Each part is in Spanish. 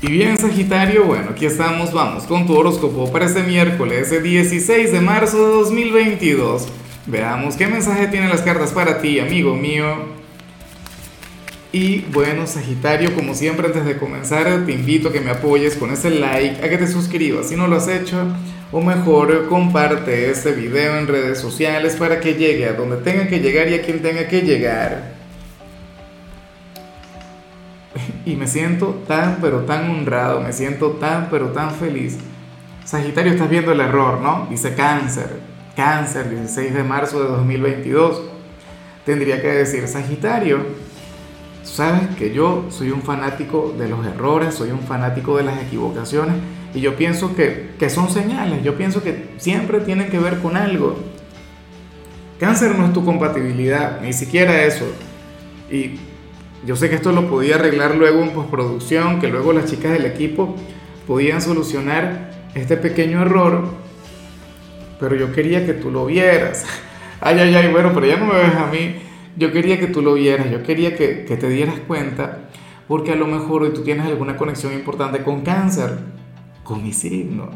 Y bien, Sagitario, bueno, aquí estamos, vamos con tu horóscopo para este miércoles, el 16 de marzo de 2022. Veamos qué mensaje tienen las cartas para ti, amigo mío. Y bueno, Sagitario, como siempre, antes de comenzar, te invito a que me apoyes con ese like, a que te suscribas si no lo has hecho, o mejor, comparte este video en redes sociales para que llegue a donde tenga que llegar y a quien tenga que llegar. Y me siento tan, pero tan honrado, me siento tan, pero tan feliz. Sagitario, estás viendo el error, ¿no? Dice cáncer, cáncer, 16 de marzo de 2022. Tendría que decir, Sagitario, sabes que yo soy un fanático de los errores, soy un fanático de las equivocaciones y yo pienso que, que son señales, yo pienso que siempre tienen que ver con algo. Cáncer no es tu compatibilidad, ni siquiera eso. Y yo sé que esto lo podía arreglar luego en postproducción, que luego las chicas del equipo podían solucionar este pequeño error, pero yo quería que tú lo vieras. Ay, ay, ay, bueno, pero ya no me ves a mí. Yo quería que tú lo vieras, yo quería que, que te dieras cuenta, porque a lo mejor tú tienes alguna conexión importante con cáncer, con mi signo.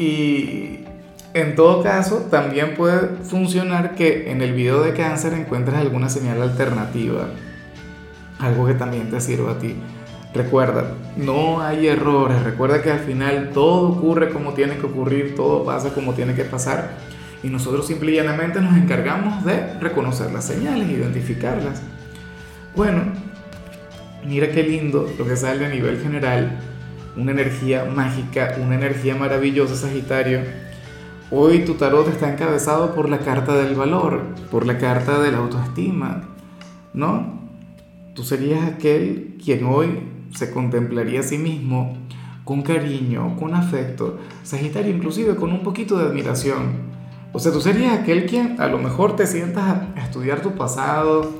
Y en todo caso, también puede funcionar que en el video de cáncer encuentres alguna señal alternativa algo que también te sirva a ti. Recuerda, no hay errores, recuerda que al final todo ocurre como tiene que ocurrir, todo pasa como tiene que pasar y nosotros simple y llanamente nos encargamos de reconocer las señales, identificarlas. Bueno, mira qué lindo lo que sale a nivel general, una energía mágica, una energía maravillosa, Sagitario. Hoy tu tarot está encabezado por la carta del valor, por la carta de la autoestima, ¿no? Tú serías aquel quien hoy se contemplaría a sí mismo con cariño, con afecto, Sagitario inclusive con un poquito de admiración. O sea, tú serías aquel quien a lo mejor te sientas a estudiar tu pasado,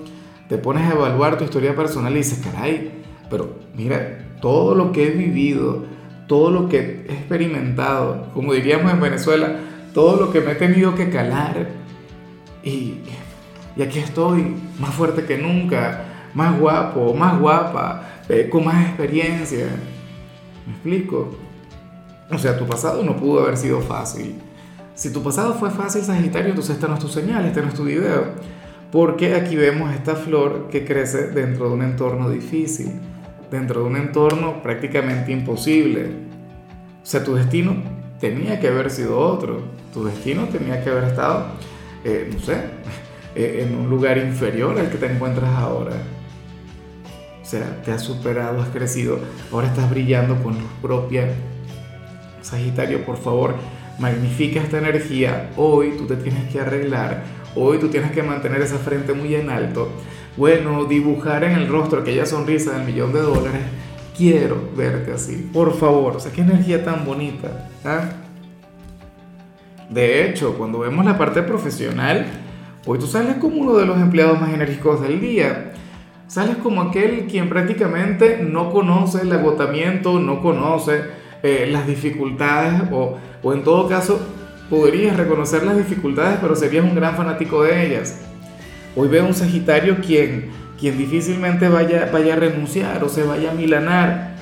te pones a evaluar tu historia personal y dices, caray, pero mira, todo lo que he vivido, todo lo que he experimentado, como diríamos en Venezuela, todo lo que me he tenido que calar. Y, y aquí estoy, más fuerte que nunca, más guapo, más guapa, eh, con más experiencia. ¿Me explico? O sea, tu pasado no pudo haber sido fácil. Si tu pasado fue fácil, Sagitario, entonces esta no es tu señal, este no es tu video. Porque aquí vemos esta flor que crece dentro de un entorno difícil, dentro de un entorno prácticamente imposible. O sea, tu destino tenía que haber sido otro. Tu destino tenía que haber estado, eh, no sé, eh, en un lugar inferior al que te encuentras ahora. Sea, te has superado, has crecido, ahora estás brillando con luz propia. Sagitario, por favor, magnifica esta energía. Hoy tú te tienes que arreglar, hoy tú tienes que mantener esa frente muy en alto. Bueno, dibujar en el rostro aquella sonrisa del millón de dólares. Quiero verte así, por favor. O sea, qué energía tan bonita. ¿ah? De hecho, cuando vemos la parte profesional, hoy tú sales como uno de los empleados más enérgicos del día Sales como aquel quien prácticamente no conoce el agotamiento, no conoce eh, las dificultades o, o en todo caso podrías reconocer las dificultades, pero serías un gran fanático de ellas. Hoy veo un Sagitario quien, quien difícilmente vaya, vaya a renunciar o se vaya a milanar.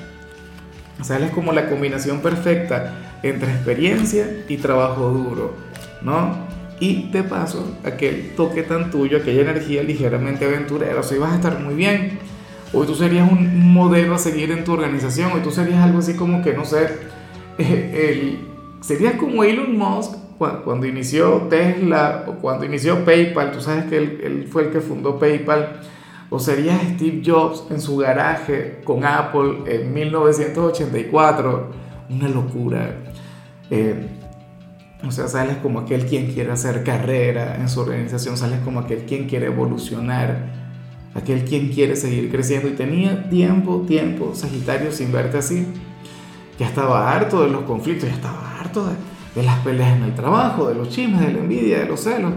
Sales como la combinación perfecta entre experiencia y trabajo duro, ¿no? Y de paso aquel toque tan tuyo, aquella energía ligeramente aventurera, sea, ibas a estar muy bien. Hoy tú serías un modelo a seguir en tu organización, hoy tú serías algo así como que, no sé, el, serías como Elon Musk cuando, inició Tesla o cuando inició PayPal, tú sabes que él, él, fue el que fundó PayPal, o serías Steve Jobs en su garaje con Apple en 1984, una locura. Eh, o sea, sales como aquel quien quiere hacer carrera en su organización, sales como aquel quien quiere evolucionar, aquel quien quiere seguir creciendo. Y tenía tiempo, tiempo, Sagitario, sin verte así. Ya estaba harto de los conflictos, ya estaba harto de, de las peleas en el trabajo, de los chismes, de la envidia, de los celos.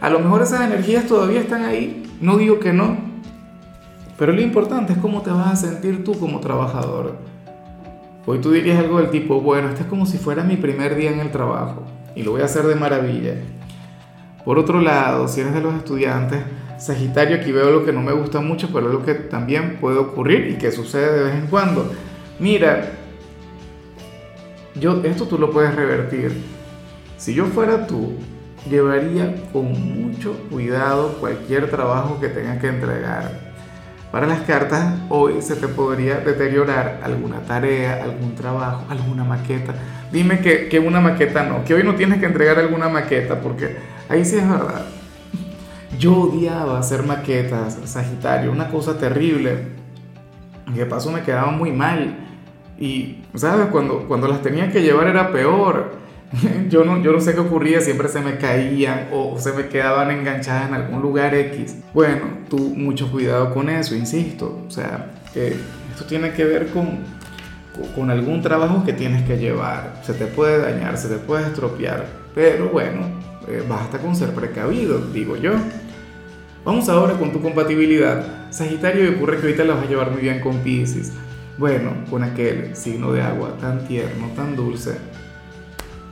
A lo mejor esas energías todavía están ahí, no digo que no, pero lo importante es cómo te vas a sentir tú como trabajador. Hoy tú dirías algo del tipo, bueno, este es como si fuera mi primer día en el trabajo y lo voy a hacer de maravilla. Por otro lado, si eres de los estudiantes, Sagitario, aquí veo lo que no me gusta mucho, pero es lo que también puede ocurrir y que sucede de vez en cuando. Mira, yo, esto tú lo puedes revertir. Si yo fuera tú, llevaría con mucho cuidado cualquier trabajo que tengas que entregar. Para las cartas, hoy se te podría deteriorar alguna tarea, algún trabajo, alguna maqueta. Dime que, que una maqueta no, que hoy no tienes que entregar alguna maqueta, porque ahí sí es verdad. Yo odiaba hacer maquetas, Sagitario, una cosa terrible. De paso me quedaban muy mal. Y, ¿sabes? Cuando, cuando las tenía que llevar era peor. Yo no, yo no sé qué ocurría, siempre se me caían o se me quedaban enganchadas en algún lugar X. Bueno, tú mucho cuidado con eso, insisto. O sea, esto tiene que ver con, con algún trabajo que tienes que llevar. Se te puede dañar, se te puede estropear. Pero bueno, eh, basta con ser precavido, digo yo. Vamos ahora con tu compatibilidad. Sagitario, ocurre que ahorita la vas a llevar muy bien con Pisces. Bueno, con aquel signo de agua tan tierno, tan dulce,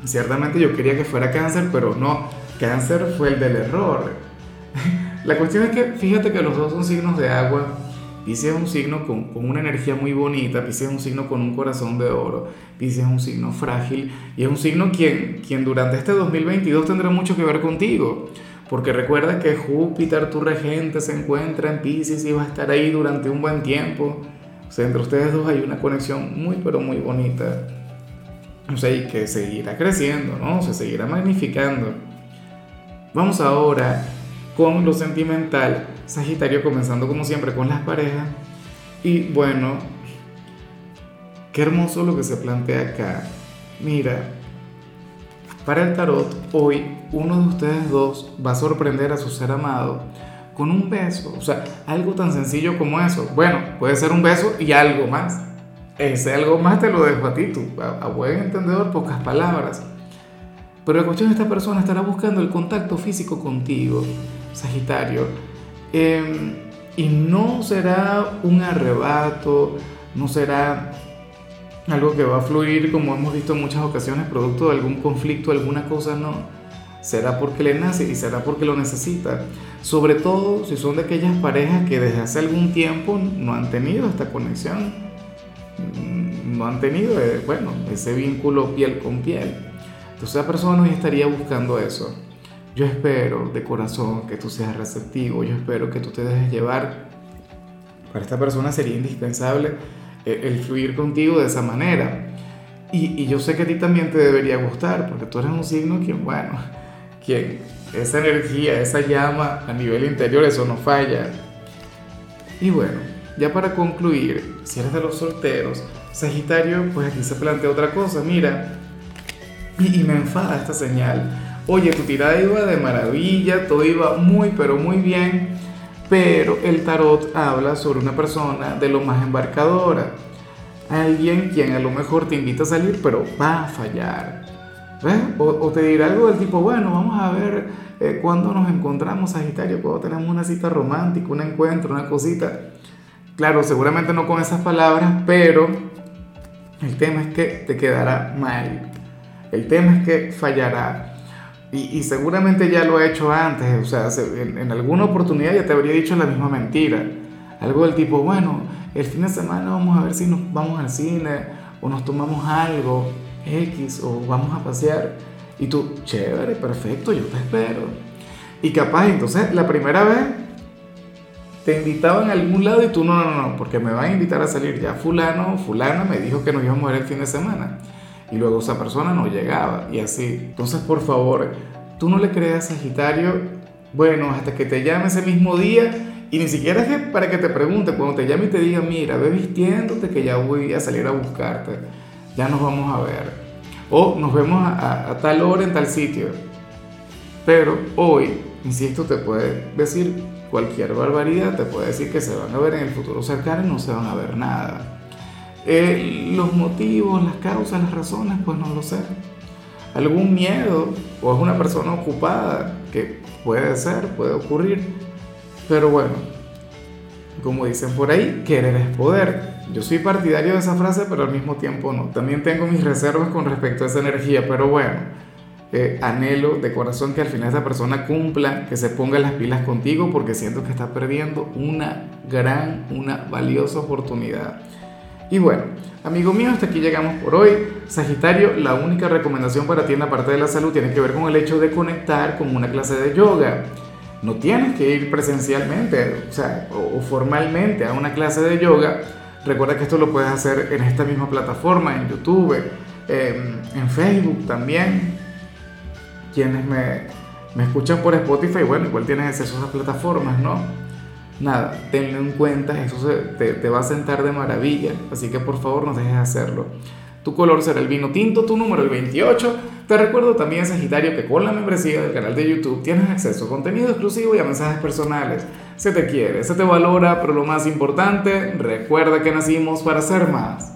Ciertamente yo quería que fuera cáncer, pero no, cáncer fue el del error. La cuestión es que fíjate que los dos son signos de agua. Pisces es un signo con, con, una energía muy bonita, Pisces es un signo con un corazón de oro, Pisces es un signo frágil y es un signo quien, quien durante este 2022 tendrá mucho que ver contigo. Porque recuerda que Júpiter, tu regente, se encuentra en Pisces y va a estar ahí durante un buen tiempo. O sea, entre ustedes dos hay una conexión muy, pero muy bonita. O sea, y que seguirá creciendo, ¿no? Se seguirá magnificando. Vamos ahora con lo sentimental. Sagitario comenzando como siempre con las parejas. Y bueno, qué hermoso lo que se plantea acá. Mira, para el tarot, hoy uno de ustedes dos va a sorprender a su ser amado con un beso. O sea, algo tan sencillo como eso. Bueno, puede ser un beso y algo más. Ese algo más te lo dejo a ti, tú, a, buen entendedor, pocas palabras. Pero la cuestión de esta persona estará buscando el contacto físico contigo, Sagitario. Em, y no será un arrebato, no será algo que va a fluir como hemos visto en muchas ocasiones, producto de algún conflicto, alguna cosa, no. Será porque le nace y será porque lo necesita. Sobre todo si son de aquellas parejas que desde hace algún tiempo no han tenido esta conexión no han tenido, eh, bueno, ese vínculo piel con piel. Entonces la persona hoy estaría buscando eso. Yo espero de corazón que tú seas receptivo, yo espero que tú te dejes llevar. Para esta persona sería indispensable eh, el fluir contigo de esa manera. Y, y, yo sé que a ti también te debería gustar, porque tú eres un signo quien, bueno, quien esa energía, esa llama a nivel interior, eso no falla. Y bueno, ya para concluir, si eres de los solteros, Sagitario, pues aquí se plantea otra cosa, mira, y, me enfada esta señal. Oye, tu tirada iba de maravilla, todo iba muy, pero muy bien, pero el tarot habla sobre una persona de lo más embarcadora. Alguien quien a lo mejor te invita a salir, pero va a fallar. ¿Ves? O, te dirá algo del tipo, bueno, vamos a ver eh, cuándo nos encontramos, Sagitario, cuando tenemos una cita romántica, un encuentro, una cosita. Claro, seguramente no con esas palabras, pero el tema es que te quedará mal. El tema es que fallará. Y, seguramente ya lo ha hecho antes. O sea, en, alguna oportunidad ya te habría dicho la misma mentira. Algo del tipo, bueno, el fin de semana vamos a ver si nos vamos al cine o nos tomamos algo X o vamos a pasear. Y tú, chévere, perfecto, yo te espero. Y capaz, entonces, la primera vez te invitaban a algún lado y tú no, no, no, porque me van a invitar a salir ya fulano, fulana me dijo que nos íbamos a ver el fin de semana y luego esa persona no llegaba y así. Entonces, por favor, tú no le creas a Sagitario, bueno, hasta que te llame ese mismo día y ni siquiera es para que te pregunte, cuando te llame y te diga, mira, ve vistiéndote que ya voy a salir a buscarte, ya nos vamos a ver. O nos vemos a, a tal hora en tal sitio. Pero hoy, insisto, te puede decir cualquier barbaridad, te puede decir que se van a ver en el futuro cercano y no se van a ver nada. Eh, los motivos, las causas, las razones, pues no lo sé. Algún miedo o es una persona ocupada, que puede ser, puede ocurrir. Pero bueno, como dicen por ahí, querer es poder. Yo soy partidario de esa frase, pero al mismo tiempo no. También tengo mis reservas con respecto a esa energía, pero bueno eh, anhelo de corazón que al final esa persona cumpla, que se ponga las pilas contigo, porque siento que está perdiendo una gran, una valiosa oportunidad. Y bueno, amigo mío, hasta aquí llegamos por hoy. Sagitario, la única recomendación para ti en la parte de la salud tiene que ver con el hecho de conectar con una clase de yoga. No tienes que ir presencialmente, o formalmente a una clase de yoga. Recuerda que esto lo puedes hacer en esta misma plataforma, en YouTube, en Facebook también. Quienes me, me escuchan por Spotify, bueno, igual tienes acceso a esas plataformas, ¿no? Nada, tenlo en cuenta, eso te, te va a sentar de maravilla, así que por favor no dejes de hacerlo. Tu color será el vino tinto, tu número el 28. Te recuerdo también, Sagitario, que con la membresía del canal de YouTube tienes acceso a contenido exclusivo y a mensajes personales. Se te quiere, se te valora, pero lo más importante, recuerda que nacimos para ser más.